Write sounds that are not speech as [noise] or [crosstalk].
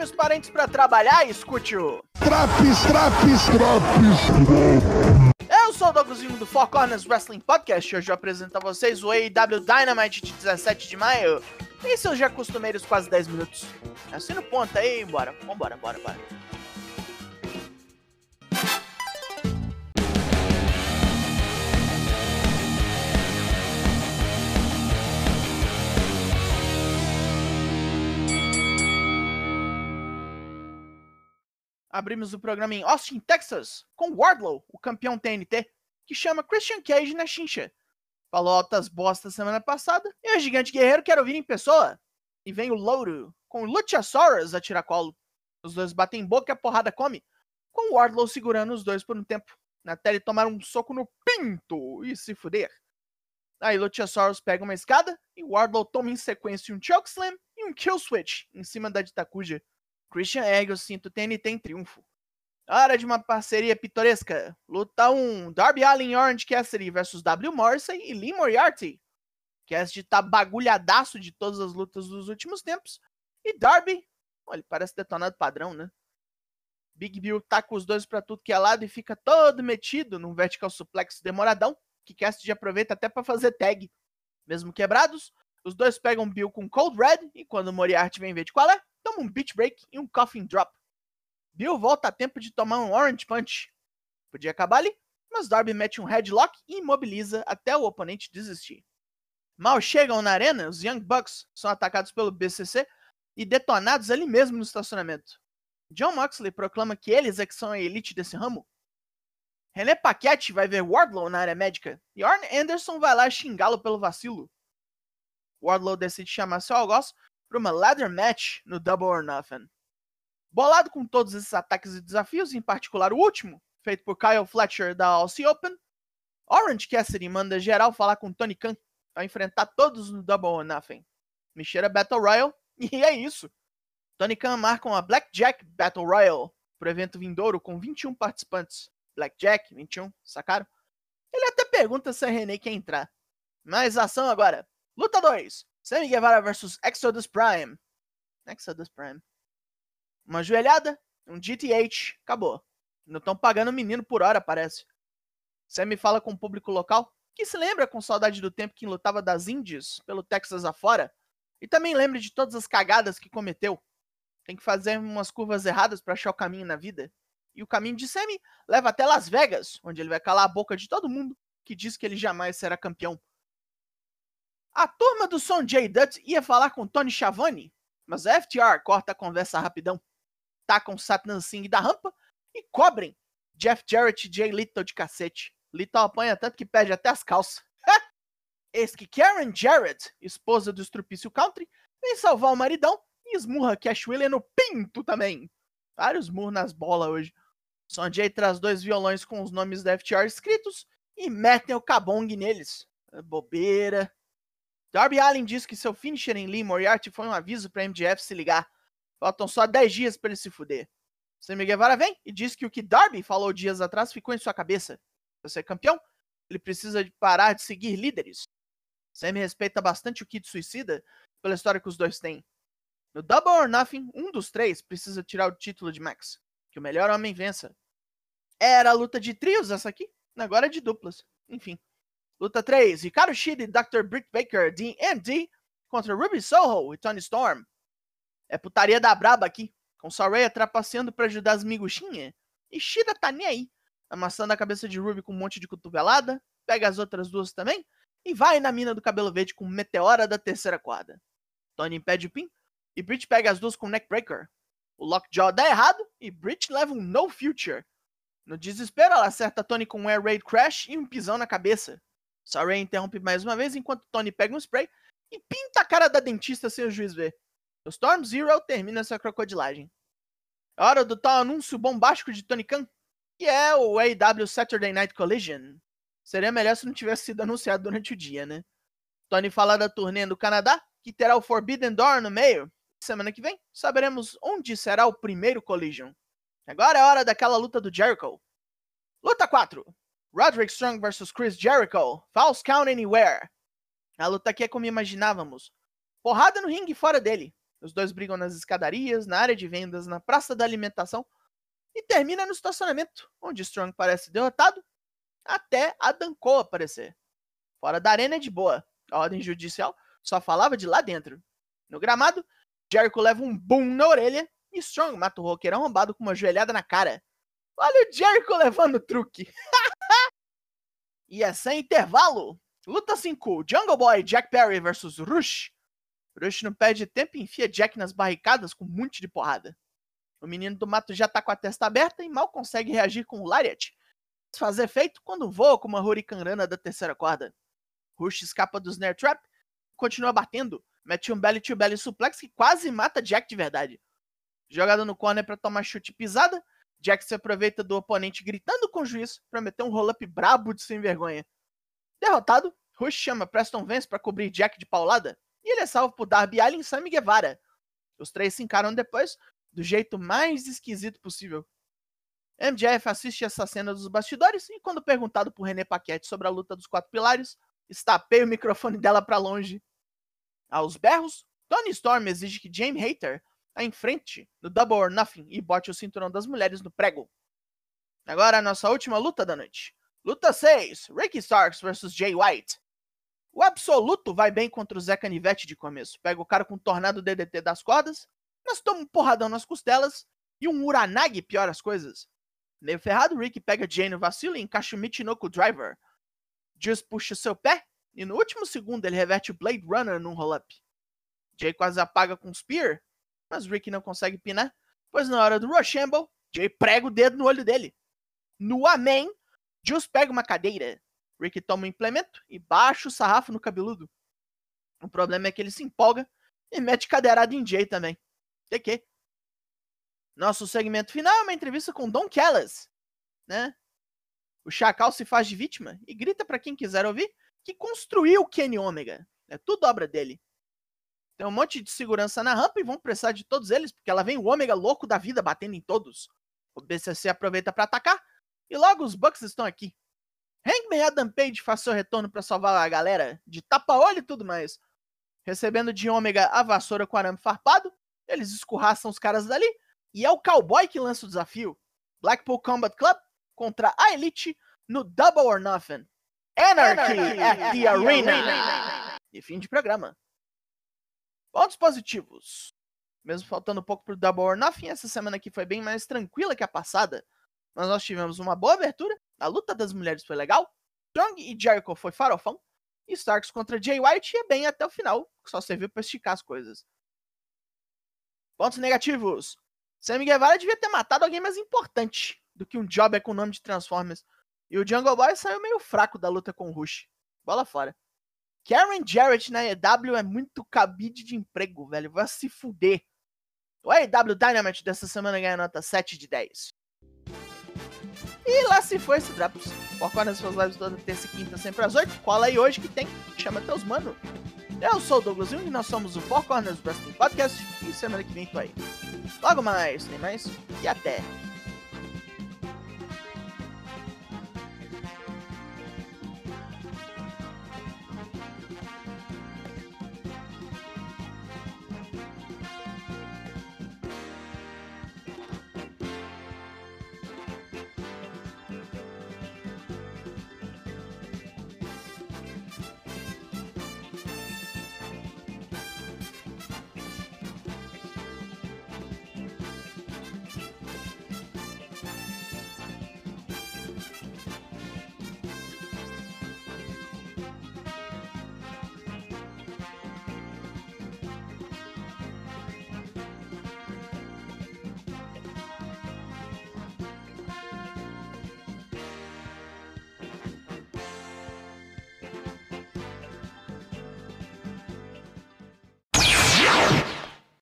chame os parentes para trabalhar e escute o. Traps, traps, traps. Eu sou o Douglasinho do Four Corners Wrestling Podcast e hoje eu apresento a vocês o AEW Dynamite de 17 de maio. E seus já costumeiros quase 10 minutos. Assina o ponto aí, bora. Vambora, bora, bora. Abrimos o programa em Austin, Texas, com Wardlow, o campeão TNT, que chama Christian Cage na chincha. Falou altas bostas semana passada, e o gigante guerreiro quer ouvir em pessoa. E vem o Louro, com Luchasaurus a tiracolo. Os dois batem boca e a porrada come, com Wardlow segurando os dois por um tempo. Até ele tomar um soco no pinto e se fuder. Aí Luchasaurus pega uma escada e Wardlow toma em sequência um chokeslam e um kill switch em cima da Ditakuja. Christian ergue o cinto TNT em triunfo. Hora de uma parceria pitoresca. Luta 1: Darby Allin e Orange Cassidy versus W. Morrissey e Lee Moriarty. Cassidy tá bagulhadaço de todas as lutas dos últimos tempos. E Darby, olha, parece detonado padrão, né? Big Bill tá com os dois pra tudo que é lado e fica todo metido num vertical suplex demoradão, que Cassidy aproveita até para fazer tag. Mesmo quebrados, os dois pegam Bill com Cold Red e quando Moriarty vem ver de qual é, um beach break e um coffin drop. Bill volta a tempo de tomar um orange punch. Podia acabar ali, mas Darby mete um headlock e imobiliza até o oponente desistir. Mal chegam na arena, os Young Bucks são atacados pelo BCC e detonados ali mesmo no estacionamento. John Moxley proclama que eles é que são a elite desse ramo. René Paquette vai ver Wardlow na área médica e Arn Anderson vai lá xingá-lo pelo vacilo. Wardlow decide chamar seu algoz para uma ladder match no Double or Nothing. Bolado com todos esses ataques e desafios, em particular o último, feito por Kyle Fletcher da Aussie Open, Orange Cassidy manda geral falar com Tony Khan para enfrentar todos no Double or Nothing. Mexer a Battle Royale [laughs] e é isso. Tony Khan marca uma Blackjack Battle Royale pro evento vindouro com 21 participantes. Blackjack, 21, sacaram? Ele até pergunta se a René quer entrar. Mas ação agora. Luta 2. Sammy Guevara versus Exodus Prime. Exodus Prime. Uma joelhada, um GTH, acabou. Não estão pagando o menino por hora, parece. Sammy fala com o público local, que se lembra com saudade do tempo que lutava das Índias pelo Texas afora, e também lembra de todas as cagadas que cometeu. Tem que fazer umas curvas erradas para achar o caminho na vida. E o caminho de Sammy leva até Las Vegas, onde ele vai calar a boca de todo mundo que diz que ele jamais será campeão. A turma do Son J. Dutt ia falar com Tony Schiavone, mas a FTR corta a conversa rapidão, tacam Satnam Singh da rampa e cobrem Jeff Jarrett e Jay Little de cacete. Little apanha tanto que perde até as calças. [laughs] Eis que Karen Jarrett, esposa do Estrupício Country, vem salvar o maridão e esmurra Cash Wheeler no pinto também. Vários murros nas bolas hoje. Sonjay traz dois violões com os nomes da FTR escritos e metem o cabong neles. É bobeira. Darby Allin diz que seu finisher em Lee Moriarty foi um aviso para MJF se ligar. Faltam só 10 dias para ele se fuder. Sammy Guevara vem e diz que o que Darby falou dias atrás ficou em sua cabeça. Para ser campeão, ele precisa de parar de seguir líderes. Sammy respeita bastante o Kid Suicida pela história que os dois têm. No Double or Nothing, um dos três precisa tirar o título de Max. Que o melhor homem vença. Era a luta de trios essa aqui, agora é de duplas. Enfim. Luta 3, Ricardo Shida e Dr. Britt Baker, DMD, contra Ruby Soho e Tony Storm. É putaria da braba aqui, com Saray trapaceando para ajudar as miguxinhas. E Shida tá nem aí, amassando a cabeça de Ruby com um monte de cotovelada, pega as outras duas também, e vai na mina do cabelo verde com Meteora da terceira quadra. Tony impede o pin, e Britt pega as duas com Neckbreaker. O Lockjaw dá errado, e Britt leva um No Future. No desespero, ela acerta Tony com um Air Raid Crash e um pisão na cabeça. Saray interrompe mais uma vez enquanto Tony pega um spray e pinta a cara da dentista sem o juiz ver. O Storm Zero termina sua crocodilagem. É hora do tal anúncio bombástico de Tony Khan, que é o AEW Saturday Night Collision. Seria melhor se não tivesse sido anunciado durante o dia, né? Tony fala da turnê do Canadá, que terá o Forbidden Door no meio. Semana que vem, saberemos onde será o primeiro Collision. Agora é hora daquela luta do Jericho. Luta 4. Roderick Strong versus Chris Jericho. False Count Anywhere. A luta aqui é como imaginávamos. Porrada no ringue fora dele. Os dois brigam nas escadarias, na área de vendas, na praça da alimentação e termina no estacionamento, onde Strong parece derrotado até Adam Cole aparecer. Fora da arena é de boa. A ordem judicial só falava de lá dentro. No gramado, Jericho leva um boom na orelha e Strong mata o roqueiro arrombado com uma joelhada na cara. Olha o Jericho levando truque. [laughs] e é sem intervalo. Luta 5, Jungle Boy Jack Perry versus Rush. Rush não perde tempo e enfia Jack nas barricadas com um monte de porrada. O menino do mato já tá com a testa aberta e mal consegue reagir com o Lariat. Faz efeito quando voa com uma Hurricanrana da terceira corda. Rush escapa do Snare Trap e continua batendo. Mete um belly to belly suplex que quase mata Jack de verdade. Jogada no corner para tomar chute pisada, Jack se aproveita do oponente gritando com o juiz para meter um roll-up brabo de sem vergonha. Derrotado, Rush chama Preston Vance para cobrir Jack de paulada e ele é salvo por Darby Allin e Sammy Guevara. Os três se encaram depois do jeito mais esquisito possível. MJF assiste essa cena dos bastidores e, quando perguntado por René Paquette sobre a luta dos quatro pilares, estapei o microfone dela para longe. Aos berros, Tony Storm exige que Jamie Hater a enfrente no Double or Nothing e bote o cinturão das mulheres no prego. Agora a nossa última luta da noite. Luta 6: Ricky Starks vs Jay White. O absoluto vai bem contra o Zé Canivete de começo. Pega o cara com um tornado DDT das cordas, mas toma um porradão nas costelas e um Uranagi piora as coisas. Meio ferrado, Rick pega Jay no vacilo e encaixa o Michinoku Driver. Just puxa seu pé e no último segundo ele reverte o Blade Runner num roll-up. Jay quase apaga com o Spear, mas Rick não consegue pinar, pois na hora do Rochambeau, Jay prega o dedo no olho dele. No Amém, Just pega uma cadeira. Rick toma um implemento e baixa o sarrafo no cabeludo. O problema é que ele se empolga e mete cadeirada em Jay também. Quê? Nosso segmento final é uma entrevista com Don Callis, né? O Chacal se faz de vítima e grita para quem quiser ouvir que construiu o Kenny Omega. É tudo obra dele. Tem um monte de segurança na rampa e vão precisar de todos eles, porque ela vem o Ômega louco da vida batendo em todos. O BCC aproveita para atacar e logo os Bucks estão aqui. Hangman Adam Page faz seu retorno para salvar a galera de tapa-olho e tudo mais. Recebendo de Ômega a vassoura com arame farpado, eles escorraçam os caras dali e é o cowboy que lança o desafio. Blackpool Combat Club contra a Elite no Double or Nothing. Anarchy, Anarchy at the Arena. Arena. [laughs] E fim de programa. Pontos positivos. Mesmo faltando pouco pro Double or Nothing, essa semana aqui foi bem mais tranquila que a passada. Mas nós tivemos uma boa abertura. A luta das mulheres foi legal. Strong e Jericho foi farofão. E Starks contra Jay White ia bem até o final, só serviu para esticar as coisas. Pontos negativos. Sammy Guevara devia ter matado alguém mais importante do que um Jobber com o nome de Transformers. E o Jungle Boy saiu meio fraco da luta com o Rush. Bola fora. Karen Jarrett na EW é muito cabide de emprego, velho. Vai se fuder. O AEW Dynamite dessa semana ganha nota 7 de 10. E lá se foi esse Drops. Foca nas suas lives toda terça e quinta, sempre às 8. Cola aí hoje que tem. Chama teus mano. Eu sou o Douglas Jung nós somos o Four Corners Wrestling Podcast. E semana que vem tô aí. Logo mais, tem mais. E até.